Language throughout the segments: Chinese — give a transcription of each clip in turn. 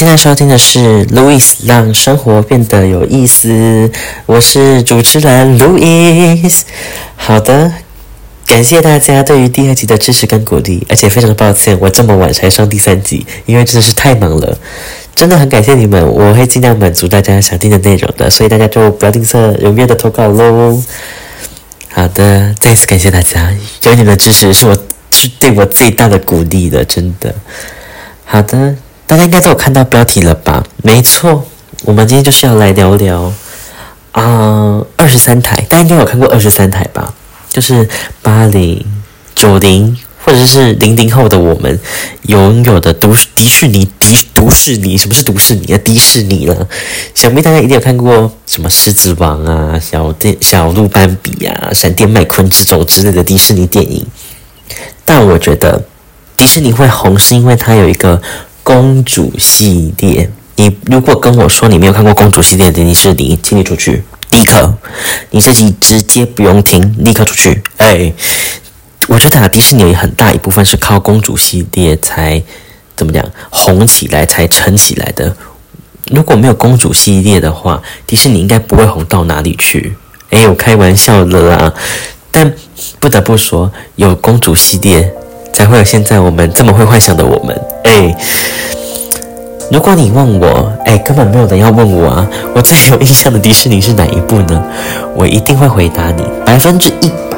现在收听的是《Louis 让生活变得有意思》，我是主持人 Louis。好的，感谢大家对于第二集的支持跟鼓励，而且非常抱歉我这么晚才上第三集，因为真的是太忙了。真的很感谢你们，我会尽量满足大家想听的内容的，所以大家就不要吝啬踊跃的投稿喽。好的，再次感谢大家，有你们的支持是我是对我最大的鼓励的，真的。好的。大家应该都有看到标题了吧？没错，我们今天就是要来聊聊啊，二十三台，大家应该有看过二十三台吧？就是八零、九零或者是零零后的我们拥有的都迪士尼迪迪士尼，什么是迪士尼啊？迪士尼了，想必大家一定有看过什么狮子王啊、小电小鹿斑比啊、闪电麦昆之种之类的迪士尼电影。但我觉得迪士尼会红，是因为它有一个。公主系列，你如果跟我说你没有看过公主系列的迪士尼，请你出去，立刻，你这集直接不用听，立刻出去。哎，我觉得啊，迪士尼很大一部分是靠公主系列才怎么讲红起来，才撑起来的。如果没有公主系列的话，迪士尼应该不会红到哪里去。哎，我开玩笑的啦，但不得不说，有公主系列。才会有现在我们这么会幻想的我们，哎，如果你问我，哎，根本没有人要问我啊，我最有印象的迪士尼是哪一部呢？我一定会回答你，百分之一百，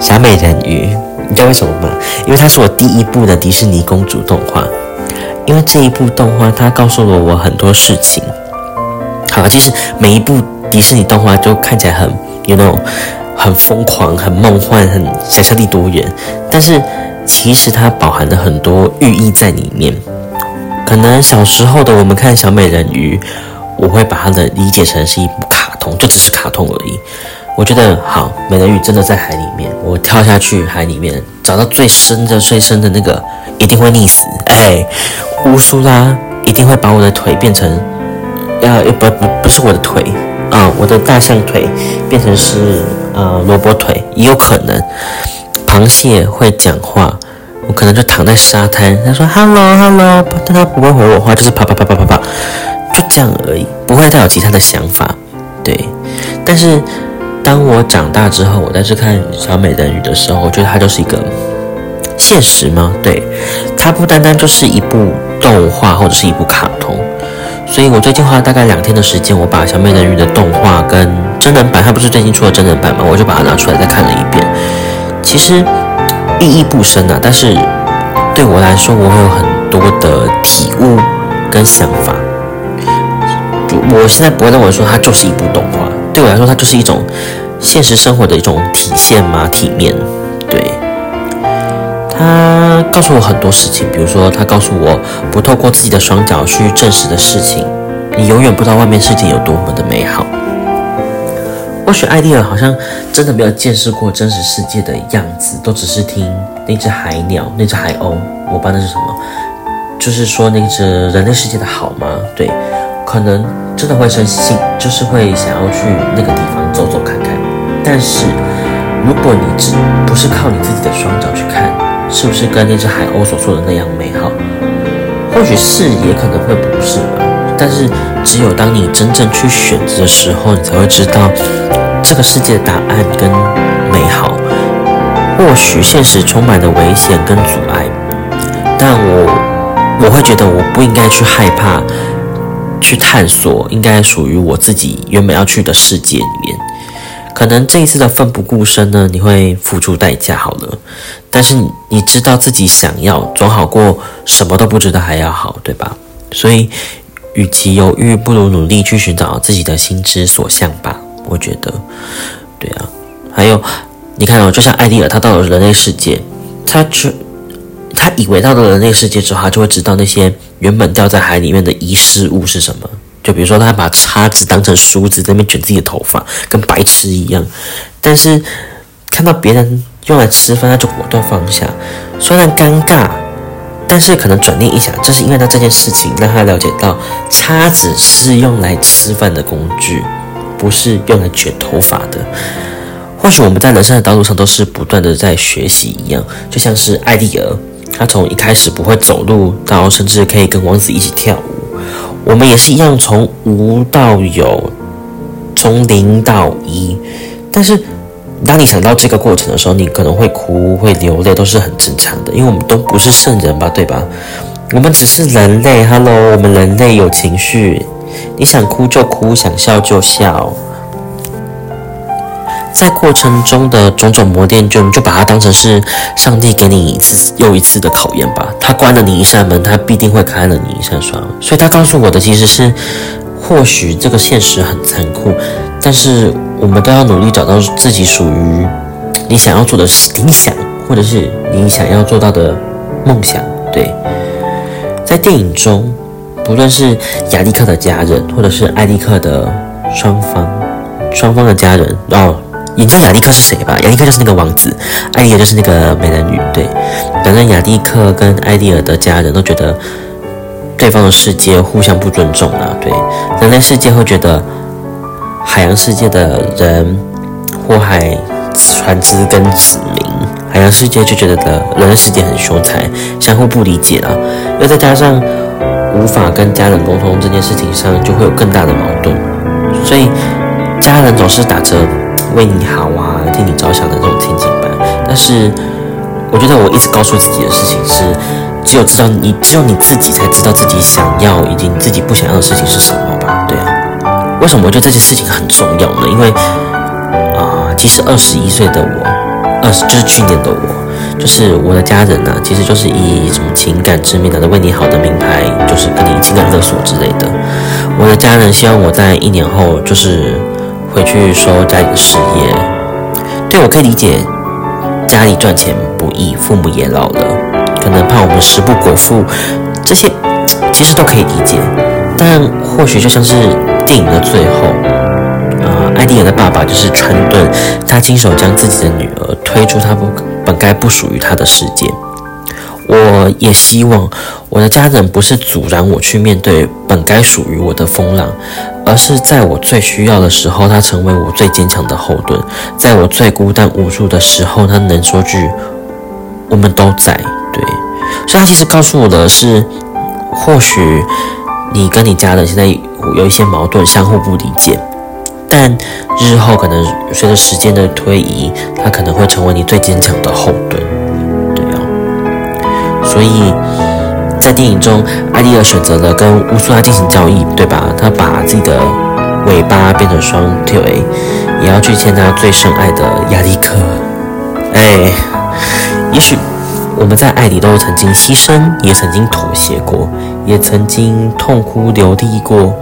小美人鱼。你知道为什么吗？因为它是我第一部的迪士尼公主动画，因为这一部动画它告诉了我很多事情。好，其实每一部迪士尼动画都看起来很，you know，很疯狂、很梦幻、很想象力多元，但是。其实它饱含了很多寓意在里面。可能小时候的我们看小美人鱼，我会把它的理解成是一部卡通，就只是卡通而已。我觉得好，美人鱼真的在海里面，我跳下去海里面，找到最深的、最深的那个，一定会溺死。哎，乌苏拉一定会把我的腿变成，要不不不是我的腿啊，我的大象腿变成是呃萝卜腿，也有可能。螃蟹会讲话，我可能就躺在沙滩，他说 “hello hello”，但他不会回我话，就是啪啪啪啪啪啪，就这样而已，不会再有其他的想法。对，但是当我长大之后，我再去看小美人鱼的时候，我觉得它就是一个现实吗？对，它不单单就是一部动画或者是一部卡通，所以我最近花了大概两天的时间，我把小美人鱼的动画跟真人版，它不是最近出了真人版吗？我就把它拿出来再看了一遍。其实意义不深啊，但是对我来说，我会有很多的体悟跟想法。我现在不会认为说它就是一部动画，对我来说，它就是一种现实生活的一种体现嘛，体面。对，它告诉我很多事情，比如说，它告诉我不透过自己的双脚去证实的事情，你永远不知道外面世界有多么的美好。或许艾丽尔好像真的没有见识过真实世界的样子，都只是听那只海鸟、那只海鸥，我不知道那是什么，就是说那只人类世界的好吗？对，可能真的会生性，就是会想要去那个地方走走看看。但是如果你只不是靠你自己的双脚去看，是不是跟那只海鸥所说的那样美好？或许是，也可能会不是。但是只有当你真正去选择的时候，你才会知道。这个世界的答案跟美好，或许现实充满了危险跟阻碍，但我我会觉得我不应该去害怕，去探索应该属于我自己原本要去的世界里面。可能这一次的奋不顾身呢，你会付出代价好了，但是你知道自己想要，总好过什么都不知道还要好，对吧？所以，与其犹豫，不如努力去寻找自己的心之所向吧。我觉得，对啊，还有，你看哦，就像艾丽尔，他到了人类世界，他去，他以为到了人类世界之后，他就会知道那些原本掉在海里面的遗失物是什么。就比如说，他把叉子当成梳子，在那边卷自己的头发，跟白痴一样。但是看到别人用来吃饭，他就果断放下。虽然尴尬，但是可能转念一想，这是因为他这件事情让他了解到，叉子是用来吃饭的工具。不是用来卷头发的。或许我们在人生的道路上都是不断的在学习一样，就像是艾丽尔，他从一开始不会走路，到甚至可以跟王子一起跳舞。我们也是一样，从无到有，从零到一。但是，当你想到这个过程的时候，你可能会哭、会流泪，都是很正常的，因为我们都不是圣人吧，对吧？我们只是人类，Hello，我们人类有情绪，你想哭就哭，想笑就笑。在过程中的种种磨练，就就把它当成是上帝给你一次又一次的考验吧。他关了你一扇门，他必定会开了你一扇窗。所以他告诉我的其实是，或许这个现实很残酷，但是我们都要努力找到自己属于你想要做的理想，或者是你想要做到的梦想。对，在电影中，不论是亚历克的家人，或者是艾利克的双方，双方的家人哦。你知道亚历克是谁吧？亚历克就是那个王子，艾丽尔就是那个美人鱼。对，反正亚历克跟艾丽尔的家人都觉得对方的世界互相不尊重啊。对，人类世界会觉得海洋世界的人祸害船只跟子民，海洋世界就觉得人类世界很凶残，相互不理解啊。又再加上无法跟家人沟通这件事情上，就会有更大的矛盾。所以家人总是打着。为你好啊，替你着想的这种情景吧。但是，我觉得我一直告诉自己的事情是，只有知道你，只有你自己才知道自己想要以及你自己不想要的事情是什么吧？对啊。为什么我觉得这件事情很重要呢？因为啊，其实二十一岁的我，二十就是去年的我，就是我的家人呢，其实就是以什么情感之名的为你好的名牌，就是跟你情感勒索之类的。我的家人希望我在一年后就是。回去收家里的事业，对我可以理解，家里赚钱不易，父母也老了，可能怕我们食不果腹，这些其实都可以理解。但或许就像是电影的最后，呃，艾迪尔的爸爸就是川顿，他亲手将自己的女儿推出他不本该不属于他的世界。我也希望我的家人不是阻拦我去面对本该属于我的风浪，而是在我最需要的时候，他成为我最坚强的后盾；在我最孤单无助的时候，他能说句“我们都在”。对，所以他其实告诉我的是，或许你跟你家人现在有一些矛盾，相互不理解，但日后可能随着时间的推移，他可能会成为你最坚强的后盾。对啊所以在电影中，艾丽尔选择了跟乌苏拉进行交易，对吧？他把自己的尾巴变成双腿，也要去见他最深爱的亚历克。哎，也许我们在爱里都曾经牺牲，也曾经妥协过，也曾经痛哭流涕过。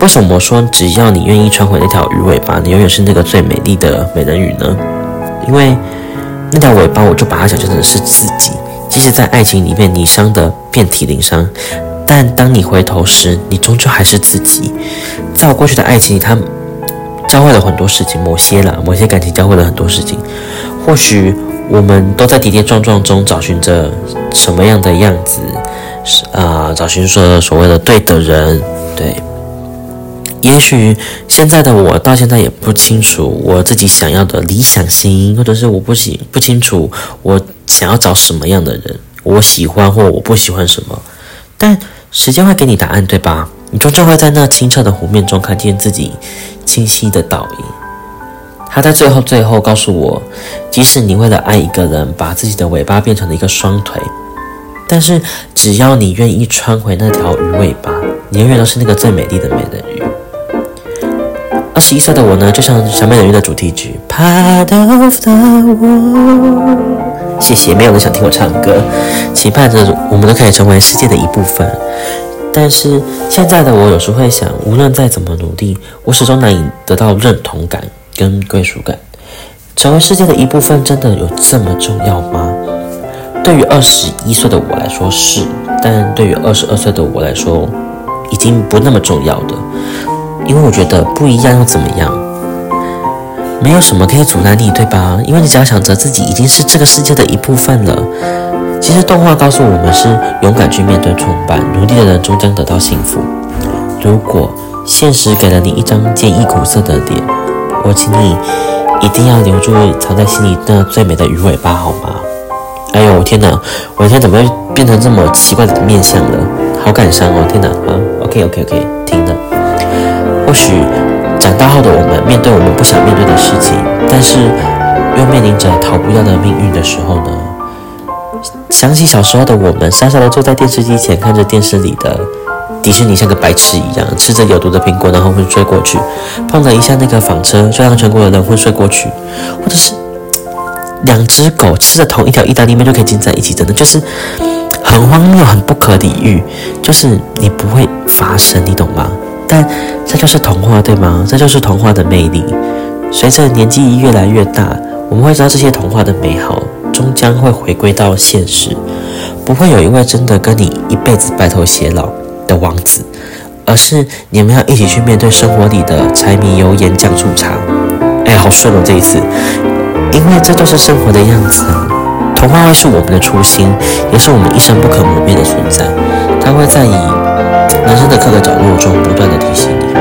为什么说只要你愿意穿回那条鱼尾巴，你永远是那个最美丽的美人鱼呢？因为那条尾巴，我就把它想象成是自己。即使在爱情里面你伤得遍体鳞伤，但当你回头时，你终究还是自己。在我过去的爱情里，他教会了很多事情，某些啦，某些感情教会了很多事情。或许我们都在跌跌撞撞中找寻着什么样的样子，是啊，找寻说所谓的对的人，对。也许现在的我到现在也不清楚我自己想要的理想型，或者是我不清不清楚我想要找什么样的人，我喜欢或我不喜欢什么。但时间会给你答案，对吧？你终究会在那清澈的湖面中看见自己清晰的倒影。他在最后最后告诉我，即使你为了爱一个人，把自己的尾巴变成了一个双腿，但是只要你愿意穿回那条鱼尾巴，你永远都是那个最美丽的美人鱼。二十一岁的我呢，就像小美人鱼的主题曲《Part of the World》。谢谢，没有人想听我唱歌，期盼着我们都可以成为世界的一部分。但是现在的我有时会想，无论再怎么努力，我始终难以得到认同感跟归属感。成为世界的一部分，真的有这么重要吗？对于二十一岁的我来说是，但对于二十二岁的我来说，已经不那么重要的。因为我觉得不一样又怎么样？没有什么可以阻拦你，对吧？因为你只要想着自己已经是这个世界的一部分了。其实动画告诉我们是勇敢去面对崇拜，努力的人终将得到幸福。如果现实给了你一张坚毅苦涩的脸，我请你一定要留住藏在心里那最美的鱼尾巴，好吗？哎呦天哪，我的天怎么会变成这么奇怪的面相了？好感伤哦，天哪啊！OK OK OK，停了。或许长大后的我们面对我们不想面对的事情，但是又面临着逃不掉的命运的时候呢？想起小时候的我们，傻傻的坐在电视机前，看着电视里的迪士尼像个白痴一样，吃着有毒的苹果，然后昏睡过去。碰了一下那个纺车，就让全国的人昏睡过去。或者是两只狗吃着同一条意大利面就可以进在一起，真的就是很荒谬、很不可理喻，就是你不会发生，你懂吗？但这就是童话，对吗？这就是童话的魅力。随着年纪越来越大，我们会知道这些童话的美好。终将会回归到现实，不会有一位真的跟你一辈子白头偕老的王子，而是你们要一起去面对生活里的柴米油盐酱醋茶。哎，好顺哦这一次，因为这就是生活的样子啊。童话会是我们的初心，也是我们一生不可磨灭的存在。它会在以人生的各个角落中不断的提醒你。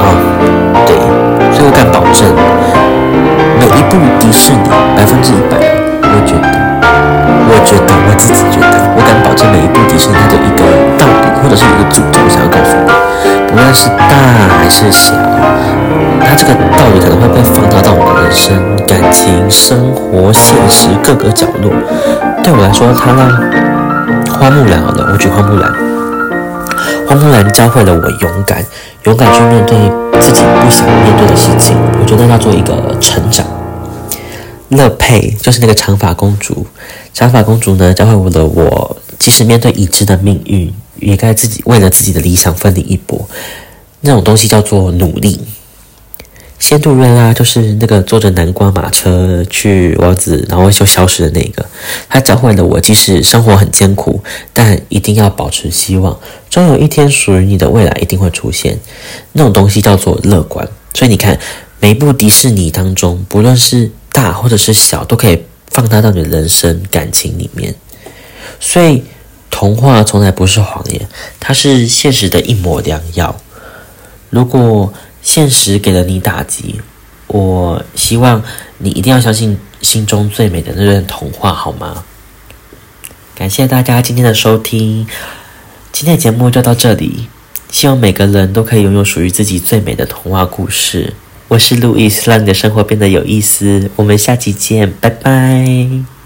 啊，对，所以我敢保证。每一部迪士尼百分之一百，我觉得，我觉得我自己觉得，我敢保证每一部迪士尼它的一个道理，或者是一个主轴想要告诉你，不论是大还是小，它这个道理可能会被放大到我们人生、感情、生活、现实各个角落。对我来说，它让花木兰好了，我举花木兰，花木兰教会了我勇敢，勇敢去面对自己不想面对的事情。我觉得要做一个成长。乐佩就是那个长发公主，长发公主呢教会我的我，即使面对已知的命运，也该自己为了自己的理想奋力一搏。那种东西叫做努力。仙杜瑞拉就是那个坐着南瓜马车去王子，然后就消失的那个。他教会了我，即使生活很艰苦，但一定要保持希望，终有一天属于你的未来一定会出现。那种东西叫做乐观。所以你看，每一部迪士尼当中，不论是大或者是小，都可以放大到你的人生感情里面。所以，童话从来不是谎言，它是现实的一抹良药。如果现实给了你打击，我希望你一定要相信心中最美的那段童话，好吗？感谢大家今天的收听，今天的节目就到这里。希望每个人都可以拥有属于自己最美的童话故事。我是路易斯，让你的生活变得有意思。我们下期见，拜拜。